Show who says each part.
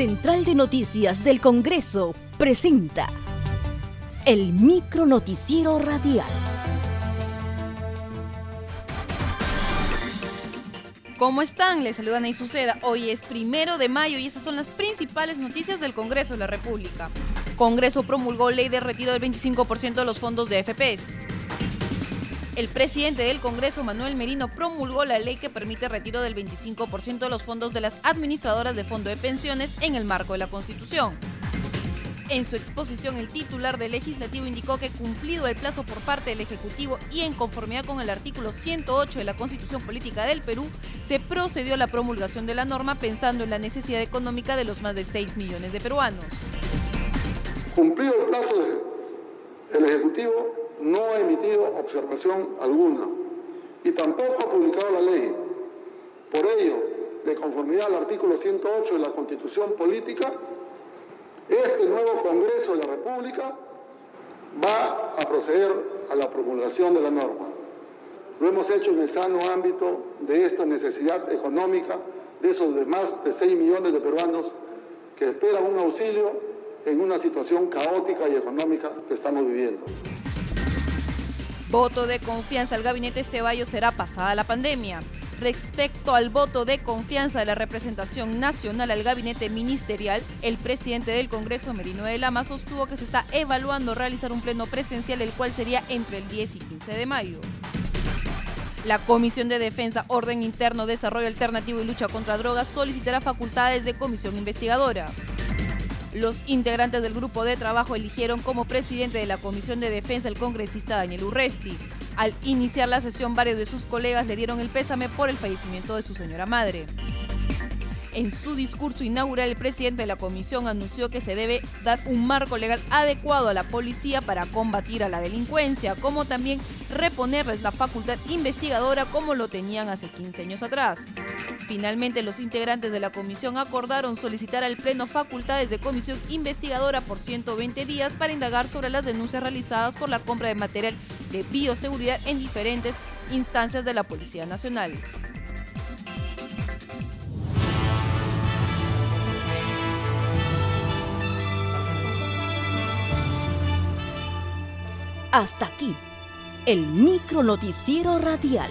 Speaker 1: Central de Noticias del Congreso presenta el micro noticiero radial.
Speaker 2: ¿Cómo están? Les saludan y Suceda. Hoy es primero de mayo y esas son las principales noticias del Congreso de la República. Congreso promulgó ley de retiro del 25% de los fondos de FPS. El presidente del Congreso, Manuel Merino, promulgó la ley que permite retiro del 25% de los fondos de las administradoras de fondo de pensiones en el marco de la Constitución. En su exposición, el titular del legislativo indicó que cumplido el plazo por parte del Ejecutivo y en conformidad con el artículo 108 de la Constitución Política del Perú, se procedió a la promulgación de la norma pensando en la necesidad económica de los más de 6 millones de peruanos.
Speaker 3: Cumplido el plazo, el Ejecutivo no ha emitido observación alguna y tampoco ha publicado la ley. Por ello, de conformidad al artículo 108 de la Constitución Política, este nuevo Congreso de la República va a proceder a la promulgación de la norma. Lo hemos hecho en el sano ámbito de esta necesidad económica de esos más de 6 millones de peruanos que esperan un auxilio en una situación caótica y económica que estamos viviendo.
Speaker 2: Voto de confianza al gabinete Ceballos será pasada la pandemia. Respecto al voto de confianza de la representación nacional al gabinete ministerial, el presidente del Congreso, Merino de Lama, sostuvo que se está evaluando realizar un pleno presencial, el cual sería entre el 10 y 15 de mayo. La Comisión de Defensa, Orden Interno, Desarrollo Alternativo y Lucha contra Drogas solicitará facultades de comisión investigadora. Los integrantes del grupo de trabajo eligieron como presidente de la Comisión de Defensa el congresista Daniel Urresti. Al iniciar la sesión, varios de sus colegas le dieron el pésame por el fallecimiento de su señora madre. En su discurso inaugural, el presidente de la comisión anunció que se debe dar un marco legal adecuado a la policía para combatir a la delincuencia, como también reponerles la facultad investigadora como lo tenían hace 15 años atrás. Finalmente, los integrantes de la comisión acordaron solicitar al Pleno facultades de comisión investigadora por 120 días para indagar sobre las denuncias realizadas por la compra de material de bioseguridad en diferentes instancias de la Policía Nacional.
Speaker 1: Hasta aquí, el micro noticiero radial